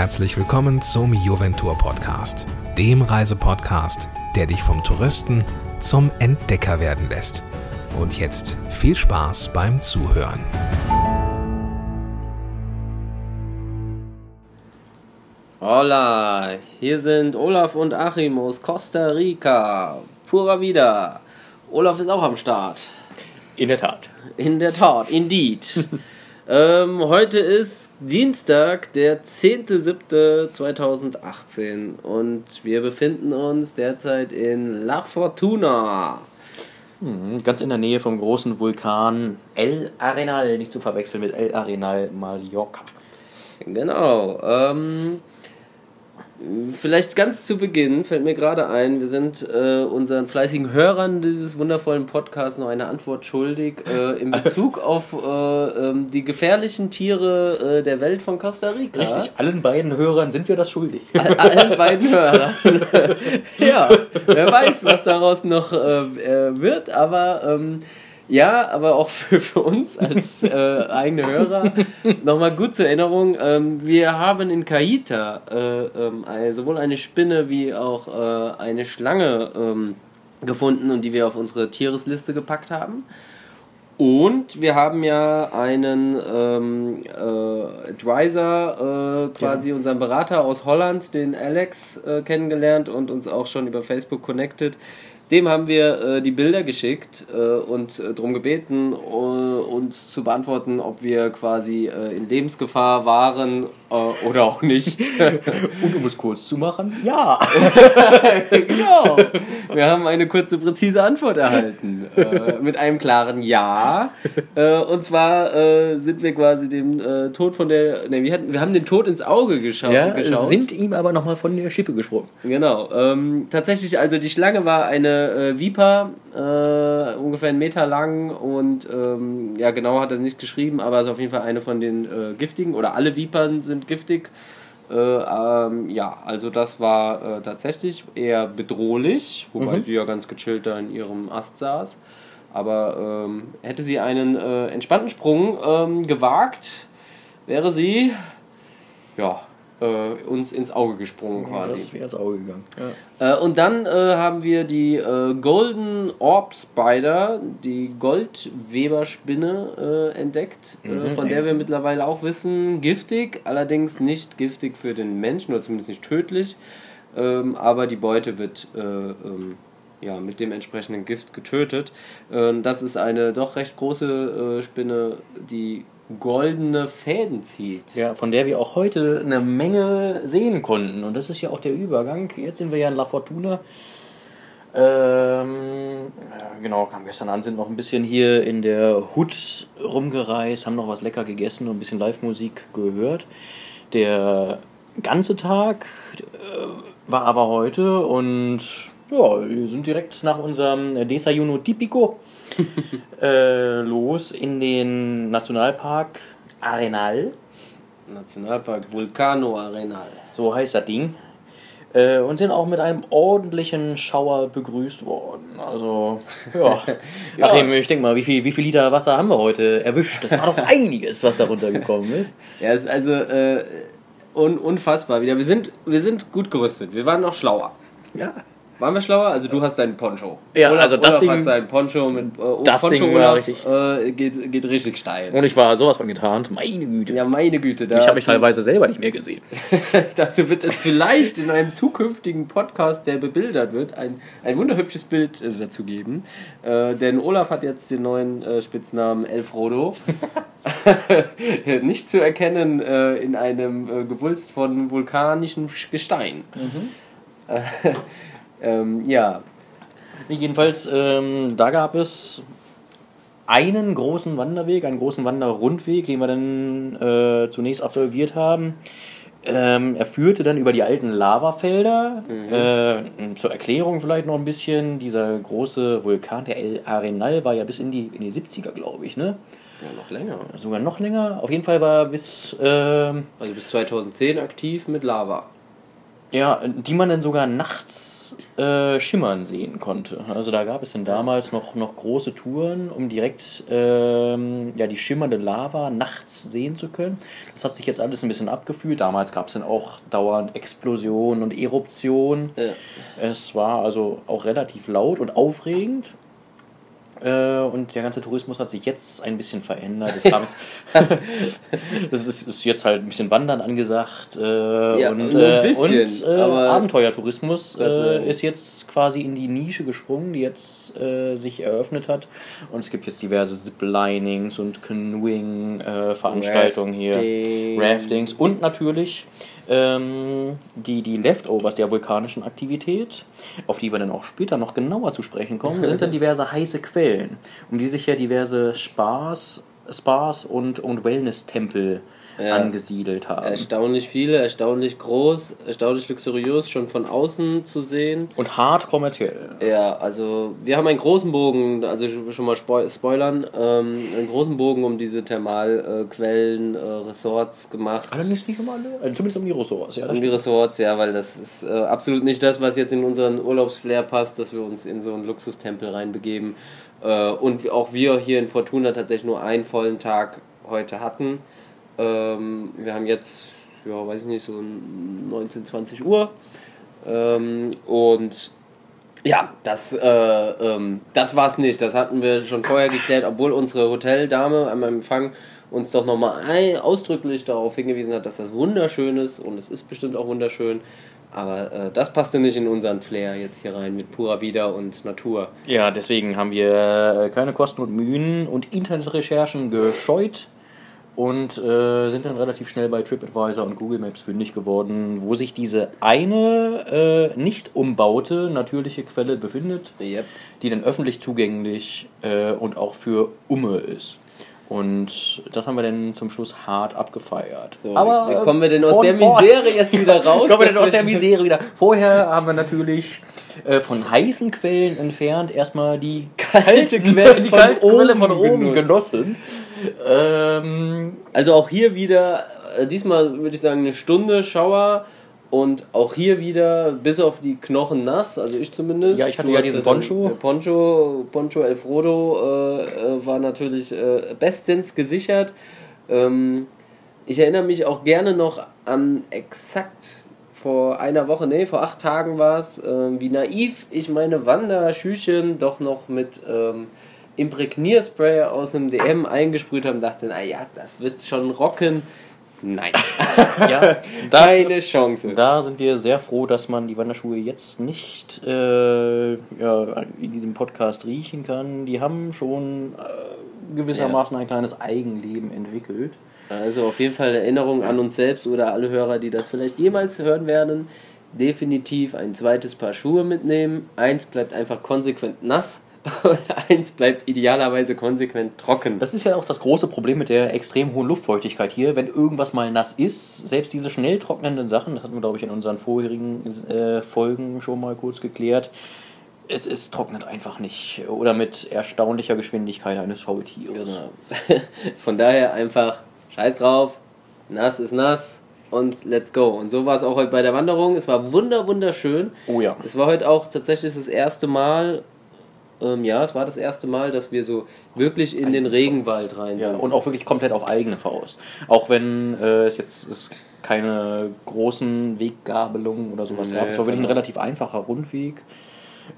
herzlich willkommen zum Juventur Podcast, dem Reisepodcast, der dich vom Touristen zum Entdecker werden lässt. Und jetzt viel Spaß beim Zuhören. Hola, hier sind Olaf und Achim aus Costa Rica. Pura vida. Olaf ist auch am Start. In der Tat. In der Tat, indeed. ähm, heute ist Dienstag, der 10.07.2018 und wir befinden uns derzeit in La Fortuna. Hm, ganz in der Nähe vom großen Vulkan El Arenal, nicht zu verwechseln mit El Arenal Mallorca. Genau. Ähm, Vielleicht ganz zu Beginn fällt mir gerade ein, wir sind äh, unseren fleißigen Hörern dieses wundervollen Podcasts noch eine Antwort schuldig äh, in Bezug auf äh, ähm, die gefährlichen Tiere äh, der Welt von Costa Rica. Richtig, allen beiden Hörern sind wir das schuldig. All, allen beiden Hörern. ja, wer weiß, was daraus noch äh, äh, wird, aber ähm, ja, aber auch für, für uns als äh, eigene Hörer nochmal gut zur Erinnerung. Ähm, wir haben in Kaita äh, ähm, sowohl eine Spinne wie auch äh, eine Schlange ähm, gefunden und die wir auf unsere Tieresliste gepackt haben. Und wir haben ja einen ähm, äh, Dreiser, äh, quasi ja. unseren Berater aus Holland, den Alex, äh, kennengelernt und uns auch schon über Facebook connected dem haben wir äh, die Bilder geschickt äh, und äh, darum gebeten, äh, uns zu beantworten, ob wir quasi äh, in Lebensgefahr waren oder auch nicht. und um es kurz zu machen, ja. genau. Wir haben eine kurze, präzise Antwort erhalten. mit einem klaren Ja. und zwar sind wir quasi dem Tod von der. Ne, wir, hatten, wir haben den Tod ins Auge geschaut. Ja, geschaut. sind ihm aber nochmal von der Schippe gesprungen. Genau. Ähm, tatsächlich, also die Schlange war eine äh, Viper, äh, ungefähr einen Meter lang und ähm, ja, genau hat er nicht geschrieben, aber ist auf jeden Fall eine von den äh, giftigen oder alle Vipern sind giftig. Äh, ähm, ja, also das war äh, tatsächlich eher bedrohlich, wobei mhm. sie ja ganz gechillt da in ihrem Ast saß. Aber ähm, hätte sie einen äh, entspannten Sprung ähm, gewagt, wäre sie ja äh, uns ins Auge gesprungen quasi. Das wäre ins Auge gegangen. Ja. Äh, und dann äh, haben wir die äh, Golden Orb Spider, die Goldweberspinne äh, entdeckt, äh, mhm. von der wir mittlerweile auch wissen, giftig, allerdings nicht giftig für den Menschen oder zumindest nicht tödlich. Ähm, aber die Beute wird ähm, ja, mit dem entsprechenden Gift getötet. Ähm, das ist eine doch recht große Spinne, die goldene Fäden zieht. Ja, von der wir auch heute eine Menge sehen konnten. Und das ist ja auch der Übergang. Jetzt sind wir ja in La Fortuna. Ähm, genau, kam gestern an, sind noch ein bisschen hier in der Hut rumgereist, haben noch was lecker gegessen und ein bisschen Live-Musik gehört. Der ganze Tag äh, war aber heute und ja, wir sind direkt nach unserem Desayuno Tipico äh, los in den Nationalpark Arenal. Nationalpark Vulcano Arenal. So heißt das Ding. Äh, und sind auch mit einem ordentlichen Schauer begrüßt worden. Also, ja. ja. Achim, ich denke mal, wie viel, wie viel Liter Wasser haben wir heute erwischt? Das war doch einiges, was da runtergekommen ist. Ja, ist also äh, un unfassbar wieder. Wir sind, wir sind gut gerüstet. Wir waren noch schlauer. Ja. Waren wir schlauer? Also du hast deinen Poncho. Ja, Olaf, also das Olaf Ding, hat seinen Poncho mit äh, das Poncho Ding war richtig. Äh, geht, geht richtig steil. Und ich war sowas von getarnt. Meine Güte. Ja, meine Güte. Da ich habe mich teilweise selber nicht mehr gesehen. dazu wird es vielleicht in einem zukünftigen Podcast, der bebildert wird, ein, ein wunderhübsches Bild äh, dazu geben. Äh, denn Olaf hat jetzt den neuen äh, Spitznamen Elfrodo. nicht zu erkennen äh, in einem Gewulst von vulkanischem Gestein. Mhm. Ähm, ja. Jedenfalls, ähm, da gab es einen großen Wanderweg, einen großen Wanderrundweg, den wir dann äh, zunächst absolviert haben. Ähm, er führte dann über die alten Lavafelder. Mhm. Äh, zur Erklärung vielleicht noch ein bisschen. Dieser große Vulkan, der El Arenal, war ja bis in die, in die 70er, glaube ich, ne? Ja, noch länger. Sogar noch länger. Auf jeden Fall war bis. Äh, also bis 2010 aktiv mit Lava. Ja, die man dann sogar nachts äh, schimmern sehen konnte. Also da gab es dann damals noch, noch große Touren, um direkt ähm, ja, die schimmernde Lava nachts sehen zu können. Das hat sich jetzt alles ein bisschen abgefühlt. Damals gab es dann auch dauernd Explosionen und Eruptionen. Ja. Es war also auch relativ laut und aufregend. Äh, und der ganze Tourismus hat sich jetzt ein bisschen verändert. Es kam das ist, ist jetzt halt ein bisschen Wandern angesagt. Äh, Ja, und äh, bisschen, und äh, Abenteuertourismus äh, Dank. ist jetzt quasi in die Nische gesprungen, die jetzt äh, sich eröffnet hat. Und es gibt jetzt diverse Ziplinings und Canoeing-Veranstaltungen hier. Rafting. Raftings und natürlich ähm, die, die Leftovers der vulkanischen Aktivität, auf die wir dann auch später noch genauer zu sprechen kommen, sind dann diverse heiße Quellen, um die sich ja diverse Spaß, Spas und, und Wellness-Tempel Ja. angesiedelt haben. Erstaunlich viele, erstaunlich groß, erstaunlich luxuriös, schon von außen zu sehen. Und hart kommerziell. Ja, also wir haben einen großen Bogen, also ich will schon mal spoi- spoilern, ähm, einen großen Bogen um diese Thermalquellen, äh, äh, Resorts gemacht. Allerdings nicht um alle, äh, zumindest um die Ressorts. Ja, Um die. Resorts, ja, weil das ist äh, absolut nicht das, was jetzt in unseren Urlaubsflair passt, dass wir uns in so einen Luxustempel reinbegeben. Äh, und auch wir hier in Fortuna tatsächlich nur einen vollen Tag heute hatten. Ähm, wir haben jetzt, ja, weiß ich nicht, so 19, 20 Uhr. Ähm, und ja, das, äh, ähm, das war's nicht. Das hatten wir schon vorher geklärt, obwohl unsere Hoteldame am Empfang uns doch nochmal ausdrücklich darauf hingewiesen hat, dass das wunderschön ist und es ist bestimmt auch wunderschön. Aber äh, das passte nicht in unseren Flair jetzt hier rein mit purer Wieder und Natur. Ja, deswegen haben wir äh, keine Kosten und Mühen und Internetrecherchen gescheut und äh, sind dann relativ schnell bei TripAdvisor und Google Maps fündig geworden, wo sich diese eine äh, nicht umbaute natürliche Quelle befindet, Yep. die dann öffentlich zugänglich äh, und auch für Umme ist. Und das haben wir dann zum Schluss hart abgefeiert. So, wie, wie kommen wir denn aus von der Misere jetzt wieder raus? Kommen wir denn aus der Misere wieder? Vorher haben wir natürlich äh, von heißen Quellen entfernt erstmal die kalte Quelle die von kalte Quelle oben von oben genutzt. genossen. Ähm, Also auch hier wieder, äh, diesmal würde ich sagen eine Stunde Schauer und auch hier wieder bis auf die Knochen nass, also ich zumindest. Ja, ich hatte Du ja diesen Poncho. der Poncho, Poncho Elfrodo äh, äh, war natürlich äh, bestens gesichert. Ähm, ich erinnere mich auch gerne noch an exakt vor einer Woche, nee, vor acht Tagen war es, ähm, wie naiv ich meine Wanderschüchen doch noch mit ähm, Imprägnierspray aus dem DM eingesprüht habe und dachte, naja, das wird schon rocken. Nein, ja, keine Chance. Da sind wir sehr froh, dass man die Wanderschuhe jetzt nicht äh, ja, in diesem Podcast riechen kann. Die haben schon äh, gewissermaßen ein kleines Eigenleben entwickelt. Also auf jeden Fall Erinnerung an uns selbst oder alle Hörer, die das vielleicht jemals hören werden. Definitiv ein zweites Paar Schuhe mitnehmen. Eins bleibt einfach konsequent nass eins bleibt idealerweise konsequent trocken. Das ist ja auch das große Problem mit der extrem hohen Luftfeuchtigkeit hier. Wenn irgendwas mal nass ist, selbst diese schnell trocknenden Sachen, das hatten wir, glaube ich, in unseren vorherigen äh, Folgen schon mal kurz geklärt, es, es trocknet einfach nicht. Oder mit erstaunlicher Geschwindigkeit eines Faultiers. Genau. Von daher einfach scheiß drauf, nass ist nass und let's go. Und so war es auch heute bei der Wanderung. Es war wunder wunderschön. Oh ja. Es war heute auch tatsächlich das erste Mal, ähm, ja, es war das erste Mal, dass wir so wirklich in den Regenwald rein Ja, sind. und auch wirklich komplett auf eigene Faust. Auch wenn äh, es jetzt es keine großen Weggabelungen oder sowas Nee, gab. Es war wirklich ein genau. relativ einfacher Rundweg,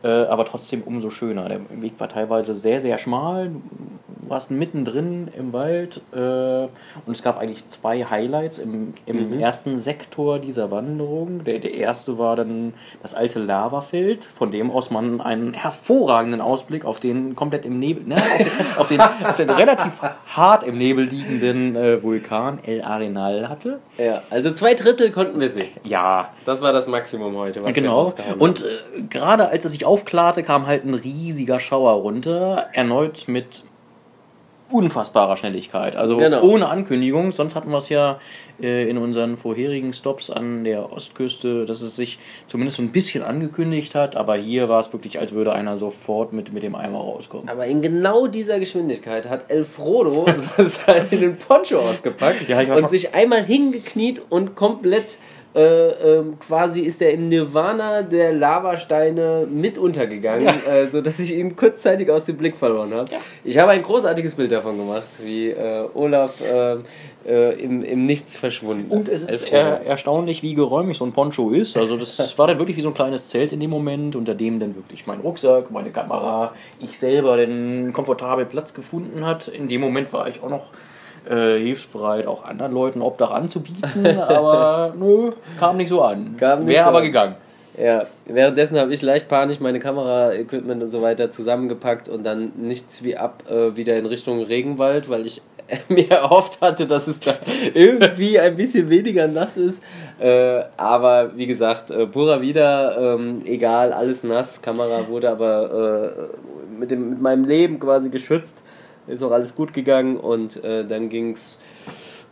äh, aber trotzdem umso schöner. Der Weg war teilweise sehr, sehr schmal. Du warst mittendrin im Wald äh, und es gab eigentlich zwei Highlights im, im ersten Sektor dieser Wanderung. Der, der erste war dann das alte Lavafeld, von dem aus man einen hervorragenden Ausblick auf den komplett im Nebel, ne, auf, den, auf, den, auf den relativ hart im Nebel liegenden äh, Vulkan El Arenal hatte. ja, also zwei Drittel konnten wir sehen. Ja, Das war das Maximum heute. Genau. Und äh, gerade als es sich aufklarte, kam halt ein riesiger Schauer runter, erneut mit unfassbarer Schnelligkeit. Also Genau. ohne Ankündigung. Sonst hatten wir es ja äh, in unseren vorherigen Stops an der Ostküste, dass es sich zumindest so ein bisschen angekündigt hat. Aber hier war es wirklich, als würde einer sofort mit, mit dem Eimer rauskommen. Aber in genau dieser Geschwindigkeit hat El Frodo seinen Poncho ausgepackt Ja, und sich einmal hingekniet und komplett äh, ähm, quasi ist er im Nirvana der Lavasteine mit untergegangen, ja. äh, sodass ich ihn kurzzeitig aus dem Blick verloren habe. Ja. Ich habe ein großartiges Bild davon gemacht, wie äh, Olaf äh, äh, im, im Nichts verschwunden. Und es ist er, erstaunlich, wie geräumig so ein Poncho ist. Also das war dann wirklich wie so ein kleines Zelt in dem Moment, unter dem dann wirklich mein Rucksack, meine Kamera, ich selber den komfortabel Platz gefunden hat. In dem Moment war ich auch noch äh, hilfsbereit, auch anderen Leuten Obdach anzubieten, aber nö, kam nicht so an. Wäre so aber gegangen. Ja, währenddessen habe ich leicht panisch meine Kamera-Equipment und so weiter zusammengepackt und dann nichts wie ab äh, wieder in Richtung Regenwald, weil ich mir erhofft hatte, dass es da irgendwie ein bisschen weniger nass ist. Äh, aber wie gesagt, äh, purer wieder, ähm, egal, alles nass. Kamera wurde aber äh, mit, dem, mit meinem Leben quasi geschützt ist auch alles gut gegangen und äh, dann ging es,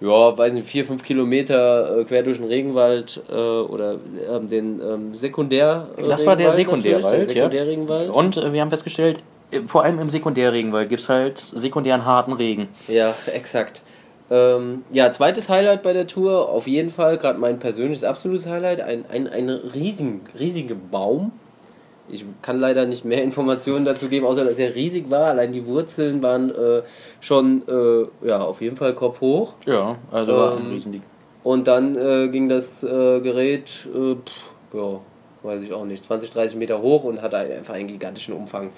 ja, weiß nicht, vier, fünf Kilometer äh, quer durch den Regenwald äh, oder ähm, den ähm, Sekundär. das war der Sekundärwald, Sekundärregenwald. Ja. Und äh, wir haben festgestellt, äh, vor allem im Sekundärregenwald gibt es halt sekundären harten Regen. Ja, exakt. Ähm, ja, zweites Highlight bei der Tour, auf jeden Fall, gerade mein persönliches absolutes Highlight, ein, ein, ein riesigen, riesiger Baum ich kann leider nicht mehr Informationen dazu geben, außer dass er riesig war. Allein die Wurzeln waren äh, schon äh, ja, auf jeden Fall Kopf hoch. Ja, also ähm, ein Riesending. Und dann äh, ging das äh, Gerät, äh, pff, ja, weiß ich auch nicht, 20, 30 Meter hoch und hatte einfach einen gigantischen Umfang.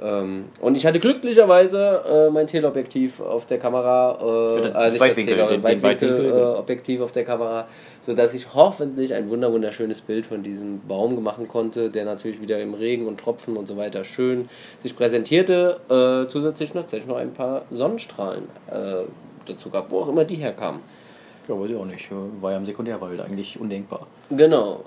Ähm, und ich hatte glücklicherweise äh, mein Teleobjektiv auf der Kamera, äh, also nicht Weitwinkel, das Tele Weitwinkel-Objektiv äh, auf der Kamera, sodass ich hoffentlich ein wunderschönes Bild von diesem Baum machen konnte, der natürlich wieder im Regen und Tropfen und so weiter schön sich präsentierte. Äh, zusätzlich noch, noch ein paar Sonnenstrahlen äh, dazu gab, wo auch immer die herkamen. Ja, weiß ich auch nicht. War ja im Sekundärwald eigentlich undenkbar. Genau.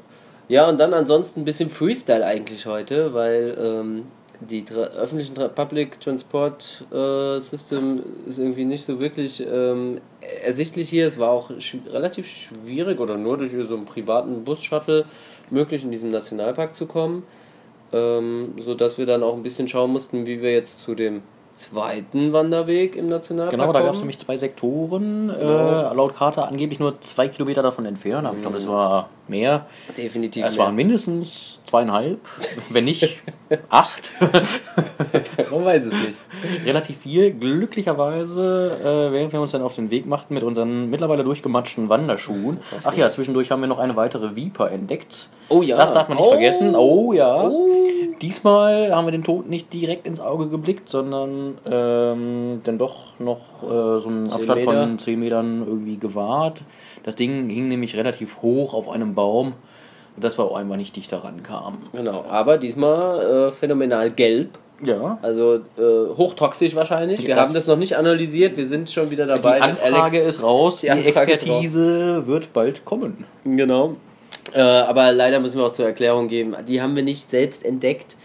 Ja, und dann ansonsten ein bisschen Freestyle eigentlich heute, weil ähm, die öffentlichen Public Transport äh, System ist irgendwie nicht so wirklich ähm, ersichtlich hier. Es war auch sch relativ schwierig oder nur durch so einen privaten Bus-Shuttle möglich, in diesen Nationalpark zu kommen. Ähm, so dass wir dann auch ein bisschen schauen mussten, wie wir jetzt zu dem zweiten Wanderweg im Nationalpark. Genau, da gab es nämlich zwei Sektoren, genau. äh, laut Karte angeblich nur zwei Kilometer davon entfernt, aber ich glaube, es war mehr. Definitiv. Es mehr. waren mindestens zweieinhalb, wenn nicht acht. Man weiß es nicht. Relativ viel. Glücklicherweise, äh, während wir uns dann auf den Weg machten mit unseren mittlerweile durchgematschten Wanderschuhen. Ach ja, zwischendurch haben wir noch eine weitere Viper entdeckt. Oh ja. Das darf man nicht oh. vergessen. Oh ja. Oh. Diesmal haben wir den Tod nicht direkt ins Auge geblickt, sondern ähm, dann doch noch äh, so einen Abstand Meter. von 10 Metern irgendwie gewahrt. Das Ding hing nämlich relativ hoch auf einem Baum, dass wir auch einfach nicht dichter rankamen. Genau, aber diesmal äh, phänomenal gelb. Ja. Also äh, hochtoxisch wahrscheinlich. Wir das haben das noch nicht analysiert. Wir sind schon wieder dabei. Die Anfrage ist raus. Die, die Expertise raus. wird bald kommen. Genau. Äh, aber leider müssen wir auch zur Erklärung geben, die haben wir nicht selbst entdeckt,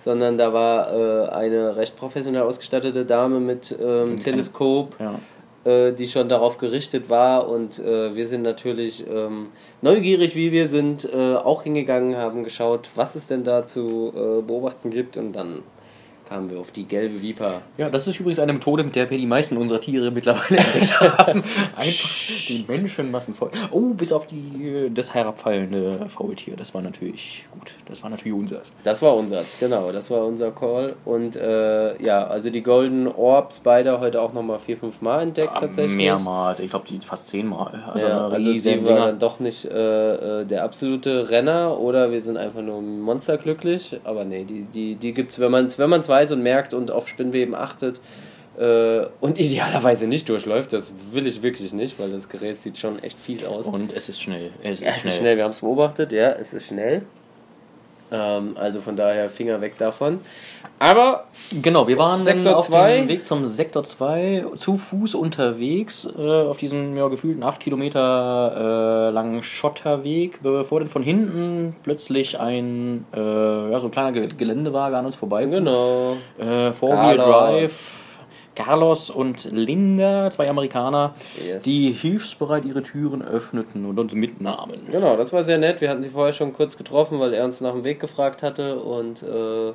sondern da war äh, eine recht professionell ausgestattete Dame mit ähm, Teleskop, ja. äh, die schon darauf gerichtet war und äh, wir sind natürlich ähm, neugierig, wie wir sind, äh, auch hingegangen, haben geschaut, was es denn da zu äh, beobachten gibt und dann kamen wir auf die gelbe Viper. Ja, das ist übrigens eine Methode, mit der wir die meisten unserer Tiere mittlerweile entdeckt haben. Einfach die Menschenmassen voll. Oh, bis auf die, das herabfallende Faultier. Das war natürlich gut. Das war natürlich unseres. Das war unseres, genau. Das war unser Call. Und äh, ja, also die Golden Orbs beide heute auch nochmal vier, fünf Mal entdeckt ja, tatsächlich. Mehrmals. Ich glaube, die fast zehnmal. Also, ja, also die war dann doch nicht äh, äh, der absolute Renner oder wir sind einfach nur monsterglücklich. Aber nee, die, die, die gibt es, wenn man es wenn weiß und merkt und auf Spinnweben achtet äh, und idealerweise nicht durchläuft. Das will ich wirklich nicht, weil das Gerät sieht schon echt fies aus. Und es ist schnell. Es ist, ja, es schnell. ist schnell. Wir haben es beobachtet, ja, es ist schnell. Ähm, also von daher Finger weg davon. Aber genau, wir waren Sektor auf dem Weg zum Sektor 2 zu Fuß unterwegs äh, auf diesem ja, gefühlten 8 Kilometer äh, langen Schotterweg, bevor dann von hinten plötzlich ein äh, ja, so ein kleiner Geländewagen an uns vorbei. Genau. Äh, Four-Wheel Drive Carlos und Linda, zwei Amerikaner, yes. die hilfsbereit ihre Türen öffneten und uns mitnahmen. Genau, das war sehr nett. Wir hatten sie vorher schon kurz getroffen, weil er uns nach dem Weg gefragt hatte und äh,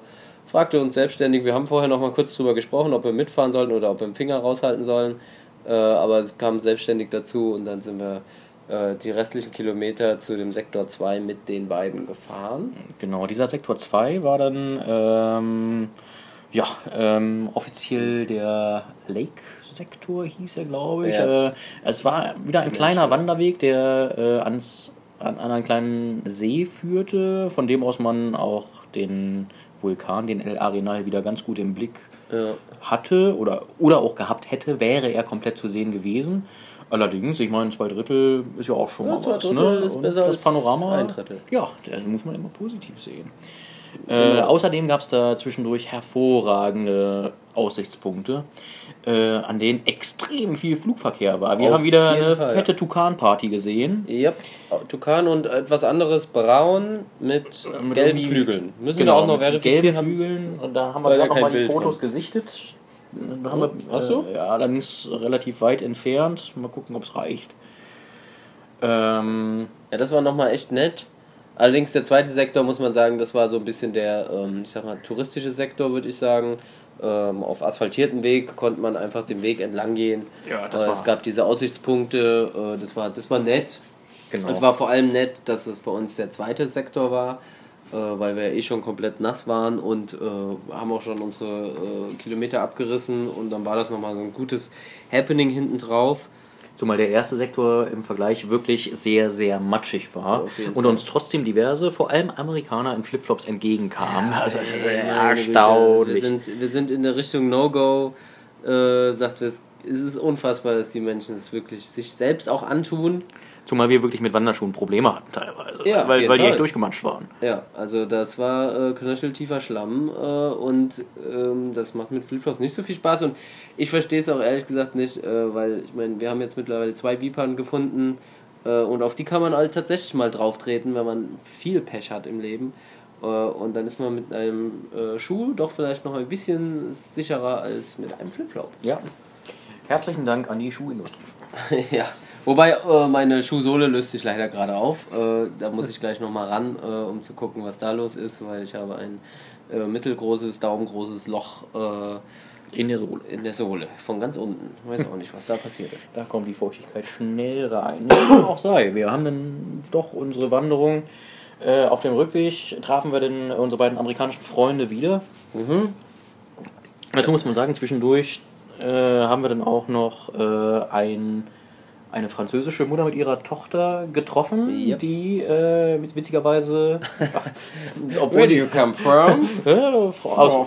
fragte uns selbstständig. Wir haben vorher noch mal kurz drüber gesprochen, ob wir mitfahren sollten oder ob wir den Finger raushalten sollen. Äh, aber es kam selbstständig dazu und dann sind wir äh, die restlichen Kilometer zu dem Sektor 2 mit den beiden gefahren. Genau, dieser Sektor 2 war dann ähm, ja, ähm, offiziell der Lake-Sektor, hieß er, glaube ich. Ja. Äh, es war wieder ein kleiner Wanderweg, der äh, ans, an, an einen kleinen See führte, von dem aus man auch den Vulkan, den El Arenal, wieder ganz gut im Blick Ja. hatte oder, oder auch gehabt hätte, wäre er komplett zu sehen gewesen. Allerdings, ich meine, zwei Drittel ist ja auch schon Ja, mal was. Drittel Ne? ist besser das als Panorama. ein Drittel. Ja, das muss man immer positiv sehen. Äh, außerdem gab es da zwischendurch hervorragende Aussichtspunkte, äh, an denen extrem viel Flugverkehr war. Wir Auf haben wieder eine Fall, fette Tukan-Party gesehen. Yep. Tukan und etwas anderes braun mit, Mit gelben Flügeln. Müssen Genau, wir auch noch mit verifizieren. gelben haben- Flügeln. Und da haben wir gerade noch mal kein die Fotos von. gesichtet. Da haben wir, Hast du? Äh, ja, allerdings relativ weit entfernt. Mal gucken, ob es reicht. Ähm, Ja, das war nochmal echt nett. Allerdings der zweite Sektor, muss man sagen, das war so ein bisschen der, ähm, ich sag mal, touristische Sektor, würde ich sagen. Ähm, auf asphaltiertem Weg konnte man einfach den Weg entlang gehen. Ja, das äh, war- Es gab diese Aussichtspunkte, äh, das, war, das war nett. genau. Es war vor allem nett, dass es für uns der zweite Sektor war, äh, weil wir eh schon komplett nass waren und äh, haben auch schon unsere äh, Kilometer abgerissen und dann war das nochmal so ein gutes Happening hinten drauf. Zumal der erste Sektor im Vergleich wirklich sehr, sehr matschig war und uns trotzdem diverse, vor allem Amerikaner in Flipflops entgegenkamen. also Ey, meine Güte, erstaunlich. Wir sind, wir sind in der Richtung No-Go, äh, sagt es es ist unfassbar, dass die Menschen es wirklich sich selbst auch antun. Zumal wir wirklich mit Wanderschuhen Probleme hatten teilweise, Ja, auf weil, weil die echt durchgemanscht waren. Ja, also das war äh, knöcheltiefer Schlamm äh, und ähm, das macht mit Flipflops nicht so viel Spaß und ich verstehe es auch ehrlich gesagt nicht, äh, weil ich meine, wir haben jetzt mittlerweile zwei Vipern gefunden äh, und auf die kann man halt tatsächlich mal drauf treten, wenn man viel Pech hat im Leben. Äh, und dann ist man mit einem äh, Schuh doch vielleicht noch ein bisschen sicherer als mit einem Flipflop. Ja. Herzlichen Dank an die Schuhindustrie. ja, wobei äh, meine Schuhsohle löst sich leider gerade auf. Äh, da muss ich gleich nochmal ran, äh, um zu gucken, was da los ist, weil ich habe ein äh, mittelgroßes, daumengroßes Loch äh, In der Sohle. in der Sohle, von ganz unten. Ich weiß auch nicht, was da passiert ist. Da kommt die Feuchtigkeit schnell rein. Auch sei. Wir haben dann doch unsere Wanderung. Äh, auf dem Rückweg trafen wir dann unsere beiden amerikanischen Freunde wieder. Mhm. Dazu muss man sagen, zwischendurch haben wir dann auch noch ein, eine französische Mutter mit ihrer Tochter getroffen, Yep. die äh, witz- witzigerweise, obwohl Where do you come from? äh, aus,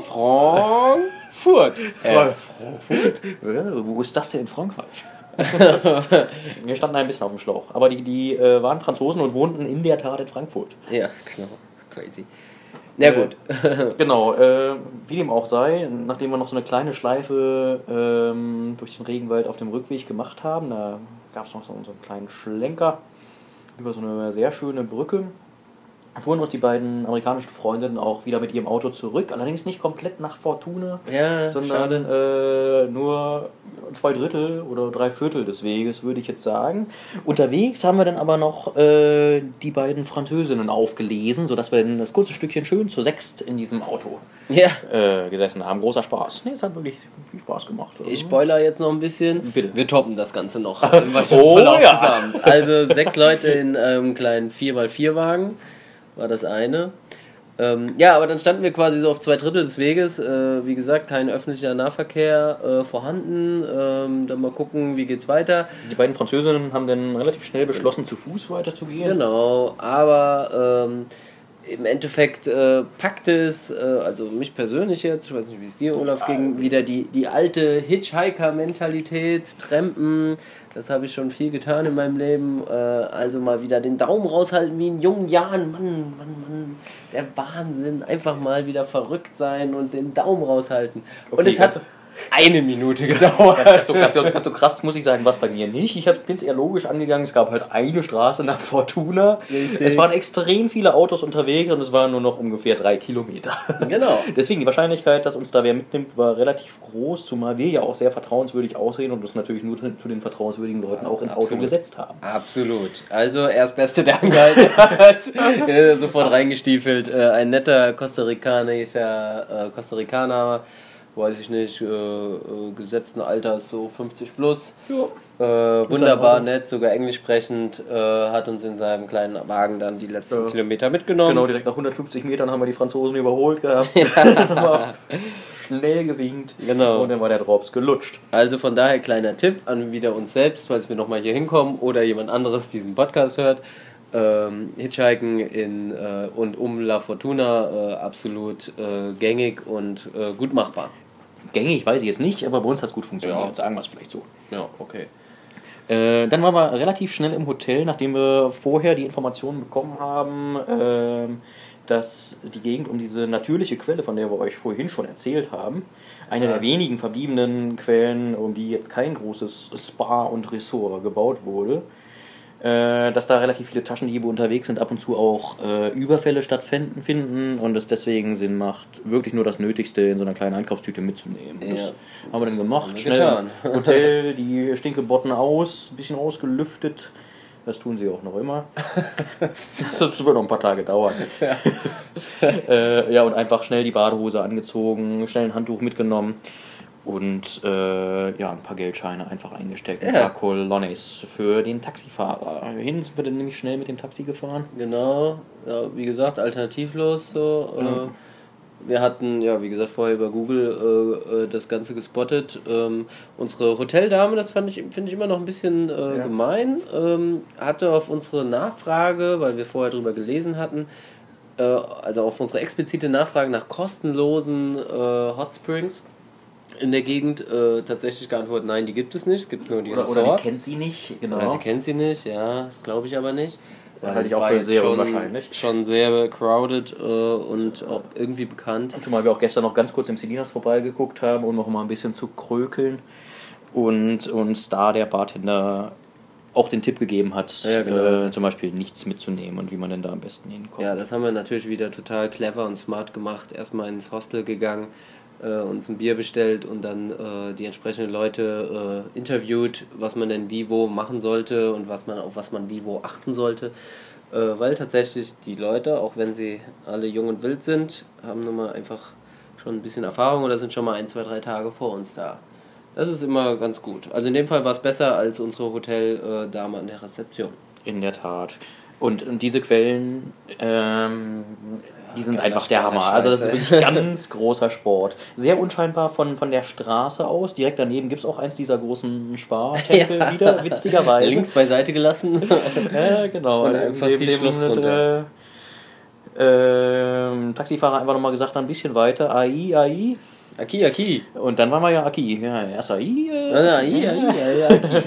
Frankfurt. Äh, Ja, wo ist das denn in Frankreich? Wir standen ein bisschen auf dem Schlauch. Aber die, die äh, waren Franzosen und wohnten in der Tat in Frankfurt. ja, genau. Crazy. Na gut. Genau, äh, wie dem auch sei, nachdem wir noch so eine kleine Schleife ähm, durch den Regenwald auf dem Rückweg gemacht haben, da gab es noch so, einen kleinen Schlenker über so eine sehr schöne Brücke. Fuhren uns die beiden amerikanischen Freundinnen auch wieder mit ihrem Auto zurück, allerdings nicht komplett nach Fortuna, Ja, sondern äh, nur zwei Drittel oder drei Viertel des Weges, würde ich jetzt sagen. Unterwegs haben wir dann aber noch äh, die beiden Französinnen aufgelesen, sodass wir dann das kurze Stückchen schön zu sechst in diesem Auto Ja. äh, gesessen haben. Großer Spaß. Nee, es hat wirklich viel Spaß gemacht. Ich spoiler jetzt noch ein bisschen. Bitte. Wir toppen das Ganze noch im Oh, Verlauf ja. des Abends. Also sechs Leute in einem kleinen 4x4-Wagen war das eine. Ähm, ja, aber dann standen wir quasi so auf zwei Drittel des Weges. Äh, wie gesagt, kein öffentlicher Nahverkehr äh, vorhanden. Ähm, dann mal gucken, wie geht's weiter. Die beiden Französinnen haben dann relativ schnell beschlossen, zu Fuß weiterzugehen. Genau, aber ähm, im Endeffekt äh, packt es, äh, also mich persönlich jetzt, ich weiß nicht, wie es dir, Olaf, ging, wieder die, die alte Hitchhiker-Mentalität, Trampen. Das habe ich schon viel getan in meinem Leben. Äh, also mal wieder den Daumen raushalten wie in jungen Jahren. Mann, Mann, Mann, der Wahnsinn. Einfach mal wieder verrückt sein und den Daumen raushalten. und Okay, es hat eine Minute gedauert. Ganz so, ganz, so, ganz so krass muss ich sagen, was bei mir nicht. Ich bin es eher logisch angegangen. Es gab halt eine Straße nach Fortuna. Richtig. Es waren extrem viele Autos unterwegs und es waren nur noch ungefähr drei Kilometer. Genau. Deswegen die Wahrscheinlichkeit, dass uns da wer mitnimmt, war relativ groß, zumal wir ja auch sehr vertrauenswürdig aussehen und uns natürlich nur zu den vertrauenswürdigen Leuten auch ins Auto absolut. gesetzt haben. Absolut. Also erstbeste der angehalten hat. Sofort reingestiefelt. Äh, Ein netter Costa Ricanischer, äh, Costa Ricaner weiß ich nicht, äh, äh, gesetzten Alters, so 50 plus. Ja. Äh, wunderbar nett, sogar englisch sprechend, äh, hat uns in seinem kleinen Wagen dann die letzten Ja. Kilometer mitgenommen. Genau, direkt nach 150 Metern haben wir die Franzosen überholt gehabt. Schnell gewinkt. Genau. Und dann war der Drops gelutscht. Also von daher kleiner Tipp an wieder uns selbst, falls wir nochmal hier hinkommen oder jemand anderes diesen Podcast hört. Ähm, Hitchhiken in äh, und um La Fortuna äh, absolut äh, gängig und äh, gut machbar. Gängig weiß ich jetzt nicht, aber bei uns hat es gut funktioniert. Ja. Sagen wir es vielleicht so. Ja, okay. Äh, dann waren wir relativ schnell im Hotel, nachdem wir vorher die Informationen bekommen haben, ähm, dass die Gegend um diese natürliche Quelle, von der wir euch vorhin schon erzählt haben, eine der wenigen verbliebenen Quellen, um die jetzt kein großes Spa und Ressort gebaut wurde, äh, dass da relativ viele Taschendiebe unterwegs sind, ab und zu auch äh, Überfälle stattfinden finden und es deswegen Sinn macht, wirklich nur das Nötigste in so einer kleinen Einkaufstüte mitzunehmen. Das Ja. haben wir dann gemacht. Schnell Hotel, die Stinkebotten aus, ein bisschen ausgelüftet. Das tun sie auch noch immer. Das wird noch ein paar Tage dauern. Ja, äh, ja und einfach schnell die Badehose angezogen, schnell ein Handtuch mitgenommen und äh, ja, ein paar Geldscheine einfach eingesteckt. Ein Ja. paar Colones für den Taxifahrer. Hin sind wir dann nämlich schnell mit dem Taxi gefahren. Genau, ja, wie gesagt, alternativlos so. Ja. Äh, wir hatten, ja, wie gesagt, vorher über Google äh, äh, das Ganze gespottet. Ähm, unsere Hoteldame, das fand ich, finde ich immer noch ein bisschen äh, Ja. gemein, ähm, hatte auf unsere Nachfrage, weil wir vorher drüber gelesen hatten, äh, also auf unsere explizite Nachfrage nach kostenlosen Hot Springs in der Gegend äh, tatsächlich geantwortet, nein, die gibt es nicht, es gibt nur die Oder, Resorts. oder die kennt sie nicht. Genau. Oder sie kennt sie nicht, ja, das glaube ich aber nicht. Ja, halte ich auch für sehr schon, unwahrscheinlich. Schon sehr crowded äh, und auch irgendwie bekannt. Zumal wir auch gestern noch ganz kurz im Selinas vorbeigeguckt haben, um noch mal ein bisschen zu krökeln. Und uns da der Bartender auch den Tipp gegeben hat, Ja, genau. äh, zum Beispiel nichts mitzunehmen und wie man denn da am besten hinkommt. Ja, das haben wir natürlich wieder total clever und smart gemacht. Erstmal ins Hostel gegangen, äh, uns ein Bier bestellt und dann äh, die entsprechenden Leute äh, interviewt, was man denn wie wo machen sollte und was man auf was man wie wo achten sollte. Äh, weil tatsächlich die Leute, auch wenn sie alle jung und wild sind, haben nun mal einfach schon ein bisschen Erfahrung oder sind schon mal ein, zwei, drei Tage vor uns da. Das ist immer ganz gut. Also in dem Fall war es besser als unsere Hoteldame an der Rezeption. In der Tat. Und, und diese Quellen, ähm, die sind geiler einfach der Hammer. Also das ist wirklich ganz großer Sport. Sehr unscheinbar von, von der Straße aus. Direkt daneben gibt es auch eins dieser großen Spartempel Ja. wieder, witzigerweise. Links beiseite gelassen. Ja, genau. Und einfach die dem, Schlucht äh, runter. ähm, Taxifahrer einfach nochmal gesagt, ein bisschen weiter, AI, AI. Aki, Aki. Und dann waren wir ja Aki. Ja, erst AI. Äh, ja, ja, ja, Aki.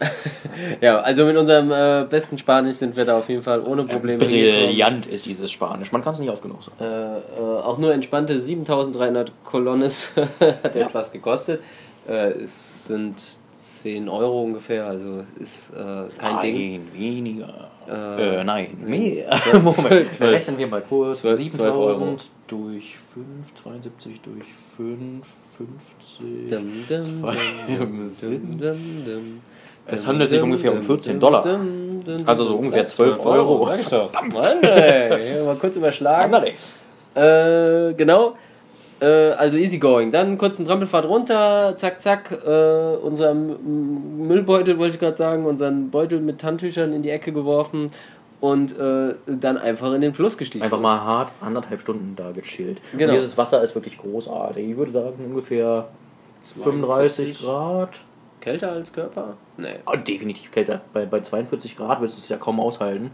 ja, also mit unserem äh, besten Spanisch sind wir da auf jeden Fall ohne Probleme. Brillant ist dieses Spanisch. Man kann es nicht oft genug sagen. Äh, äh, auch nur entspannte 7300 Kolones hat der Spaß gekostet. Äh, es sind 10 Euro ungefähr, also ist äh, kein Ding. Nein, weniger. Äh, Äh, nein, mehr. Moment, zwölf. rechnen wir mal kurz. Zwölf- 7000 zwölf Euro. durch 5, 72 durch 5, 50. Dum, dum, dum, dum, Sinn. dum, dum. Es handelt sich ungefähr um dum, 14 dum, Dollar. Also so ungefähr Ja, 12 Euro. Sag ich doch. Mann, ey, mal kurz überschlagen. Äh, genau. Äh, also easygoing. Dann kurz einen Trampelfahrt runter, zack, zack. Äh, unseren Müllbeutel, wollte ich gerade sagen, unseren Beutel mit Handtüchern in die Ecke geworfen und äh, dann einfach in den Fluss gestiegen. Einfach mal hart anderthalb Stunden da gechillt. Genau. Und dieses Wasser ist wirklich großartig. Ich würde sagen ungefähr 35 Grad. Kälter als Körper? Nee. Oh, definitiv kälter. Bei, bei 42 Grad würdest du es ja kaum aushalten.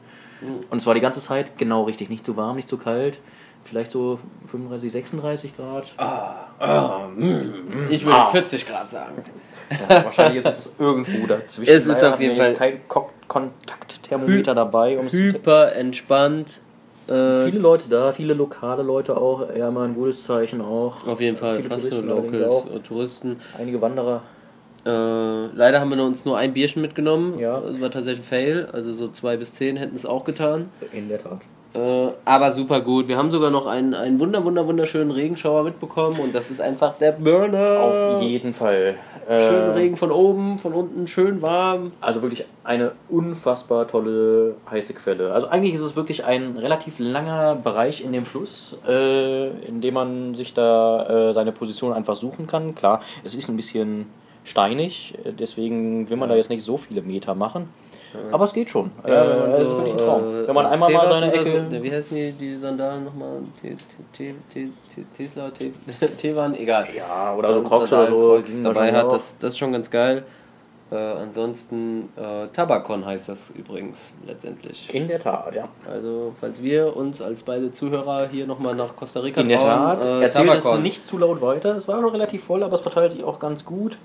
Und zwar die ganze Zeit genau richtig. Nicht zu warm, nicht zu kalt. Vielleicht so 35, 36 Grad. Ich würde Ah. 40 Grad sagen. Ja, wahrscheinlich ist es irgendwo dazwischen. Es ist Leider auf jeden Fall- kein Ko Kontaktthermometer dabei. Um es zu Hyper entspannt. Äh, viele Leute da, viele lokale Leute auch. Eher mal ein gutes Zeichen auch. auf jeden Fall, Viele fast so Touristen allerdings Locals, auch. Touristen. Einige Wanderer. Äh, leider haben wir uns nur ein Bierchen mitgenommen. Ja. Das war tatsächlich ein Fail. Also so zwei bis zehn hätten es auch getan. In der Tat. Äh, aber super gut. Wir haben sogar noch einen, einen wunder, wunder, wunderschönen Regenschauer mitbekommen und das ist einfach der Burner. Auf jeden Fall. Schön Äh, Regen von oben, von unten, schön warm. Also wirklich eine unfassbar tolle heiße Quelle. Also eigentlich ist es wirklich ein relativ langer Bereich in dem Fluss, äh, in dem man sich da äh, seine Position einfach suchen kann. Klar, es ist ein bisschen steinig, äh, deswegen will man da jetzt nicht so viele Meter machen. Aber es geht schon. Äh, wenn man es ist so, wirklich ein Traum. äh, Wenn man einmal mal seine Ecke. So, wie heißen die, die Sandalen nochmal? Te- Te- Te- Te- Tesla, Te- Tevan, egal. Ja, oder so Ähm, Crocs oder so. Dabei hat, das, das ist schon ganz geil. Äh, ansonsten, äh, Tabakon heißt das übrigens letztendlich. In der Tat, ja. Also, falls wir uns als beide Zuhörer hier nochmal nach Costa Rica In der Tat. äh, Erzählt es nicht zu laut weiter. Es war schon relativ voll, aber es verteilt sich auch ganz gut.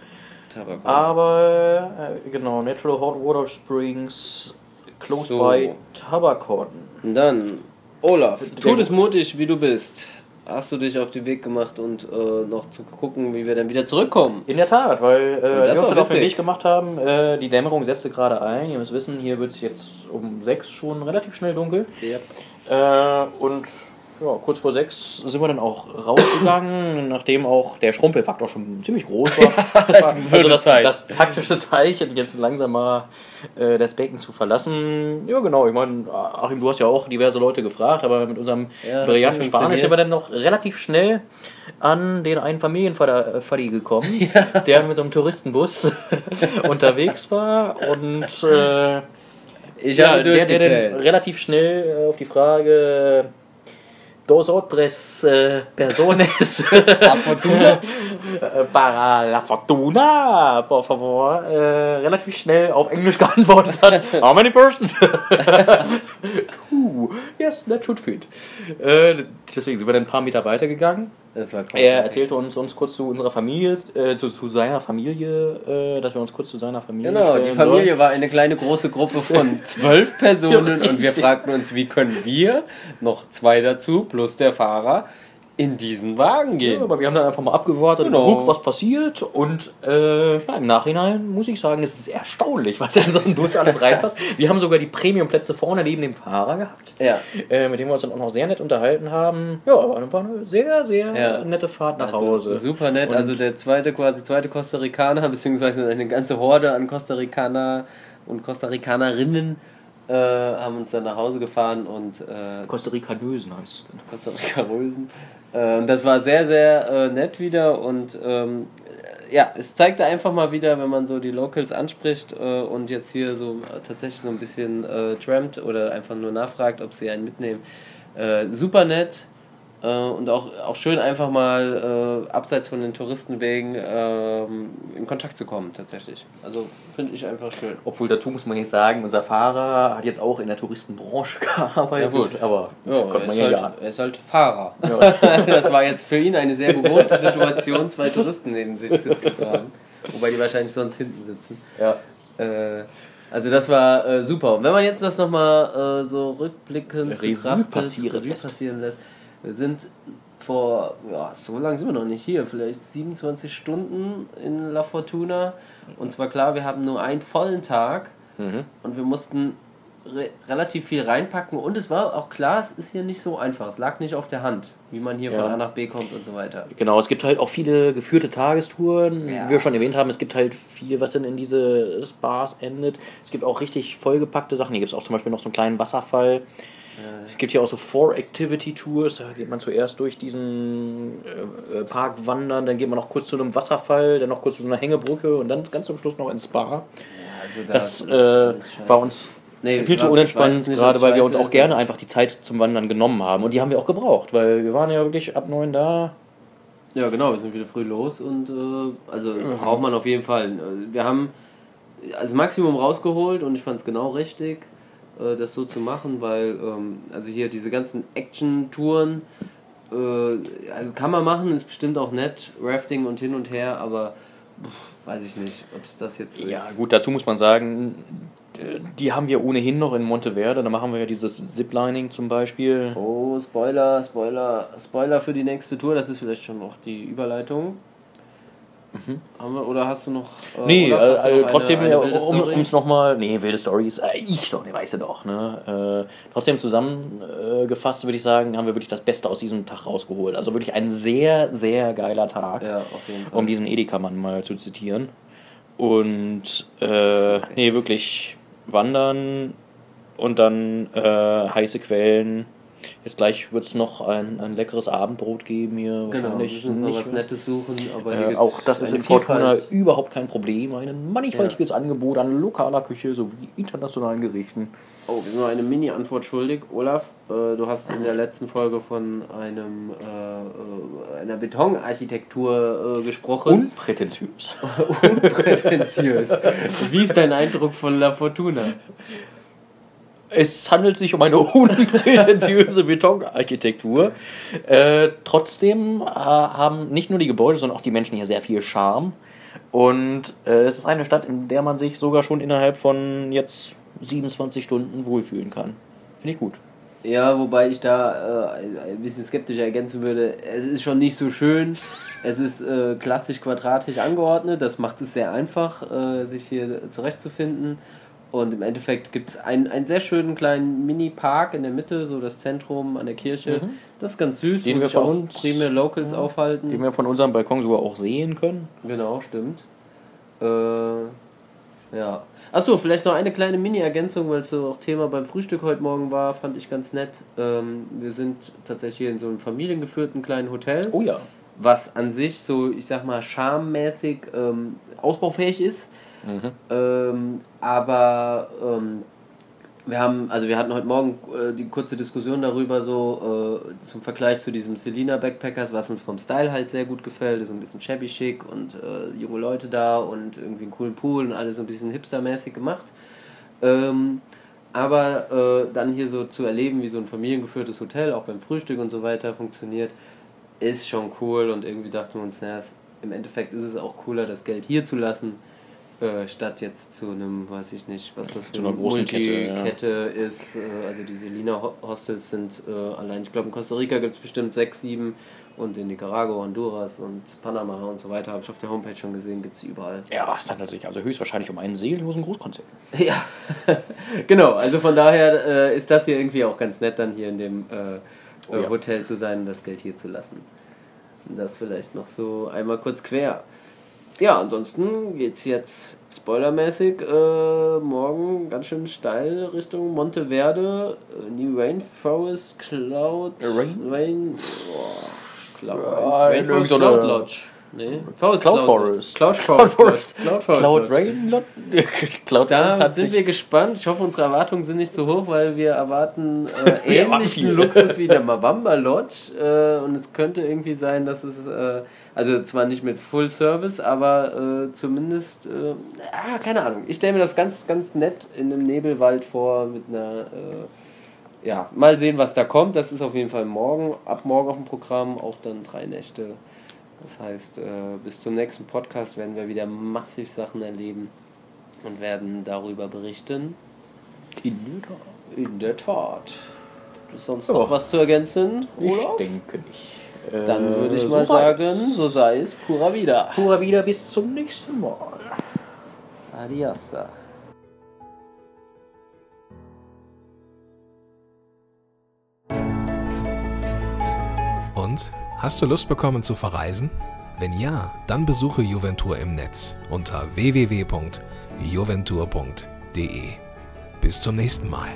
Tabakon. Aber äh, genau, Natural Hot Water Springs, close So. by Tabacon. Und dann, Olaf, todesmutig wie du bist, hast du dich auf den Weg gemacht und äh, noch zu gucken, wie wir dann wieder zurückkommen. In der Tat, weil äh, das wir uns auf den. Weg gemacht haben, äh, die Dämmerung setzte gerade ein. Ihr müsst wissen, hier wird es jetzt um sechs schon relativ schnell dunkel. Ja. Äh, und ja, kurz vor sechs sind wir dann auch rausgegangen, nachdem auch der Schrumpelfaktor schon ziemlich groß war. Das war also das, das taktische Teilchen, jetzt langsam mal äh, das Becken zu verlassen. Ja, genau. Ich meine, Achim, du hast ja auch diverse Leute gefragt, aber mit unserem Ja, brillanten Spanisch sind wir dann noch relativ schnell an den einen Familienvater Faddy gekommen, der mit so einem Touristenbus unterwegs war und äh, Ich ja, habe der, der dann relativ schnell äh, auf die Frage dos o tres äh, persones Fortuna? äh, para la fortuna, por favor, äh, relativ schnell auf Englisch geantwortet hat. How many persons? Two. Yes, that should fit. Äh, deswegen sind wir dann ein paar Meter weitergegangen. Er erzählte uns, uns kurz zu unserer Familie, äh, zu, zu seiner Familie, äh, dass wir uns kurz zu seiner Familie Genau, die Familie sollen. war eine kleine große Gruppe von zwölf Personen und wir fragten uns, wie können wir, noch zwei dazu, plus der Fahrer, in diesen Wagen Ja, gehen. aber wir haben dann einfach mal abgewartet Genau. und geguckt, was passiert. Und äh, ja, im Nachhinein muss ich sagen, es ist erstaunlich, was in so einen Bus alles reinpasst. Wir haben sogar die Premiumplätze vorne neben dem Fahrer gehabt, Ja, äh, mit dem wir uns dann auch noch sehr nett unterhalten haben. Ja, aber war eine sehr, sehr Ja. nette Fahrt nach also Hause. super nett. Und- Also der zweite quasi zweite Costa Ricaner, beziehungsweise eine ganze Horde an Costa Ricaner und Costa Ricanerinnen äh, haben uns dann nach Hause gefahren und äh, Costa Ricanösen heißt es dann. Costa Rica Rösen. Äh, das war sehr, sehr äh, nett wieder und ähm, ja, es zeigte einfach mal wieder, wenn man so die Locals anspricht äh, und jetzt hier so äh, tatsächlich so ein bisschen äh, trampt oder einfach nur nachfragt, ob sie einen mitnehmen. Äh, super nett äh, und auch, auch schön einfach mal äh, abseits von den Touristenwegen ähm, in Kontakt zu kommen tatsächlich. Also finde ich einfach schön. Obwohl dazu muss man jetzt sagen, unser Fahrer hat jetzt auch in der Touristenbranche gearbeitet. Ja, gut. aber Ja, er, man ist ja halt, er ist halt Fahrer. das war jetzt für ihn eine sehr gewohnte Situation, zwei Touristen neben sich sitzen zu haben. Wobei die wahrscheinlich sonst hinten sitzen. Ja. Äh, also das war äh, super. Und wenn man jetzt das nochmal äh, so rückblickend Revue betrachtet, passieren Revue passieren lässt, wir sind vor, ja, so lange sind wir noch nicht hier, vielleicht 27 Stunden in La Fortuna. Und zwar klar, wir haben nur einen vollen Tag Mhm. und wir mussten re relativ viel reinpacken und es war auch klar, es ist hier nicht so einfach. Es lag nicht auf der Hand, wie man hier Ja. von A nach B kommt und so weiter. Genau, es gibt halt auch viele geführte Tagestouren. Ja. Wie wir schon erwähnt haben, es gibt halt viel, was dann in diese Spas endet. Es gibt auch richtig vollgepackte Sachen. Hier gibt es auch zum Beispiel noch so einen kleinen Wasserfall. Es gibt hier auch so Four-Activity-Tours. Da geht man zuerst durch diesen äh, äh, Park wandern, dann geht man noch kurz zu einem Wasserfall, dann noch kurz zu einer Hängebrücke und dann ganz zum Schluss noch ins Spa. Also da Das äh, war uns Nee, viel zu unentspannt, nicht, gerade weil wir uns auch gerne einfach die Zeit zum Wandern genommen haben. Und die haben wir auch gebraucht, weil wir waren ja wirklich ab neun da. Ja, genau, wir sind wieder früh los und äh, also braucht man auf jeden Fall. Wir haben das Maximum rausgeholt und ich fand es genau richtig, äh, das so zu machen, weil ähm, also hier diese ganzen Action-Touren, äh, also kann man machen, ist bestimmt auch nett, Rafting und hin und her, aber pff, weiß ich nicht, ob es das jetzt Ja, ist. gut, dazu muss man sagen, die haben wir ohnehin noch in Monteverde. Da machen wir ja dieses Ziplining zum Beispiel. Oh, Spoiler, Spoiler, Spoiler für die nächste Tour, das ist vielleicht schon noch die Überleitung. Haben wir, oder hast du noch. Äh, Nee, äh, noch trotzdem, eine, eine äh, um es nochmal, nee, wilde Stories, äh, ich doch, der weiß ja doch, ne? Äh, trotzdem zusammengefasst äh, würde ich sagen, haben wir wirklich das Beste aus diesem Tag rausgeholt. Also wirklich ein sehr, sehr geiler Tag, Ja, um diesen Edeka-Mann mal zu zitieren. Und, äh, nee, wirklich wandern und dann äh, heiße Quellen. Jetzt gleich wird es noch ein, ein leckeres Abendbrot geben hier. genau, wir Wahrscheinlich müssen nicht was mehr. Nettes suchen, aber hier Äh, auch das ist in Fortuna überhaupt kein Problem. Ein mannigfaltiges Angebot an lokaler Küche sowie internationalen Gerichten. Oh, wir sind noch eine Mini-Antwort schuldig. Olaf, äh, du hast in der letzten Folge von einem, äh, äh, einer Betonarchitektur äh, gesprochen. Unprätentiös. Unprätentiös. Wie ist dein Eindruck von La Fortuna? Es handelt sich um eine unprätentiöse Betonarchitektur. Äh, trotzdem äh, haben nicht nur die Gebäude, sondern auch die Menschen hier sehr viel Charme. Und äh, es ist eine Stadt, in der man sich sogar schon innerhalb von jetzt 27 Stunden wohlfühlen kann. Finde ich gut. Ja, wobei ich da äh, ein bisschen skeptisch ergänzen würde. Es ist schon nicht so schön. Es ist äh, klassisch quadratisch angeordnet. Das macht es sehr einfach, äh, sich hier zurechtzufinden. Und im Endeffekt gibt es einen, einen sehr schönen kleinen Mini-Park in der Mitte, so das Zentrum an der Kirche. Das ist ganz süß. Den wir von uns- primär Locals aufhalten. Den wir von unserem Balkon sogar auch sehen können. Genau, stimmt. Äh, ja. Achso, vielleicht noch eine kleine Mini-Ergänzung, weil es so auch Thema beim Frühstück heute Morgen war, fand ich ganz nett. Ähm, wir sind tatsächlich hier in so einem familiengeführten kleinen Hotel, Oh ja. was an sich so, ich sag mal, charmmäßig ähm, ausbaufähig ist. Ähm, aber ähm, wir haben, also wir hatten heute Morgen äh, die kurze Diskussion darüber, so äh, zum Vergleich zu diesem Selina Backpackers, was uns vom Style halt sehr gut gefällt, ist so ein bisschen shabby chic und äh, junge Leute da und irgendwie einen coolen Pool und alles so ein bisschen hipstermäßig gemacht. Ähm, aber äh, dann hier so zu erleben, wie so ein familiengeführtes Hotel auch beim Frühstück und so weiter funktioniert, ist schon cool und irgendwie dachten wir uns, naja, im Endeffekt ist es auch cooler, das Geld hier zu lassen, äh, statt jetzt zu einem, weiß ich nicht, was das für eine großen Kette, ja. Multikette ist. Äh, also die Selina Ho- Hostels sind äh, allein, ich glaube in Costa Rica gibt es bestimmt sechs, sieben und in Nicaragua, Honduras und Panama und so weiter, habe ich auf der Homepage schon gesehen, gibt es überall. Ja, es handelt sich also höchstwahrscheinlich um einen seelenlosen Großkonzert. Ja, genau. Also von daher äh, ist das hier irgendwie auch ganz nett, dann hier in dem äh, Oh ja. Hotel zu sein und das Geld hier zu lassen. Und Das vielleicht noch so einmal kurz quer. Ja, ansonsten geht's jetzt spoilermäßig äh, morgen ganz schön steil Richtung Monteverde, äh, New Rainforest, Cloud, Rain? Rain, boah, Cloud, Rainforest Cloud Lodge. Nee, Forest Cloud Forest. Cloud Cloud Forest. Forest. Cloud Forest. Cloud Lodge. Rain? Cloud Da sind wir gespannt. Ich hoffe, unsere Erwartungen sind nicht zu hoch, weil wir erwarten äh, ähnlichen. Luxus wie der Mabamba Lodge. Äh, und es könnte irgendwie sein, dass es, äh, also zwar nicht mit Full Service, aber äh, zumindest, äh, ah, keine Ahnung. Ich stelle mir das ganz, ganz nett in einem Nebelwald vor mit einer, äh, ja, mal sehen, was da kommt. Das ist auf jeden Fall morgen, ab morgen auf dem Programm, auch dann drei Nächte. Das heißt, äh, bis zum nächsten Podcast werden wir wieder massig Sachen erleben und werden darüber berichten. In der Tat. In der Tat. Gibt es sonst Ja. noch was zu ergänzen? Ich Olaf? denke nicht. Dann Äh, würde ich so mal sagen, es. so sei es, pura vida. Pura wieder bis zum nächsten Mal. Adios. Hast du Lust bekommen zu verreisen? Wenn ja, dann besuche Juventur im Netz unter www.juventur.de. Bis zum nächsten Mal.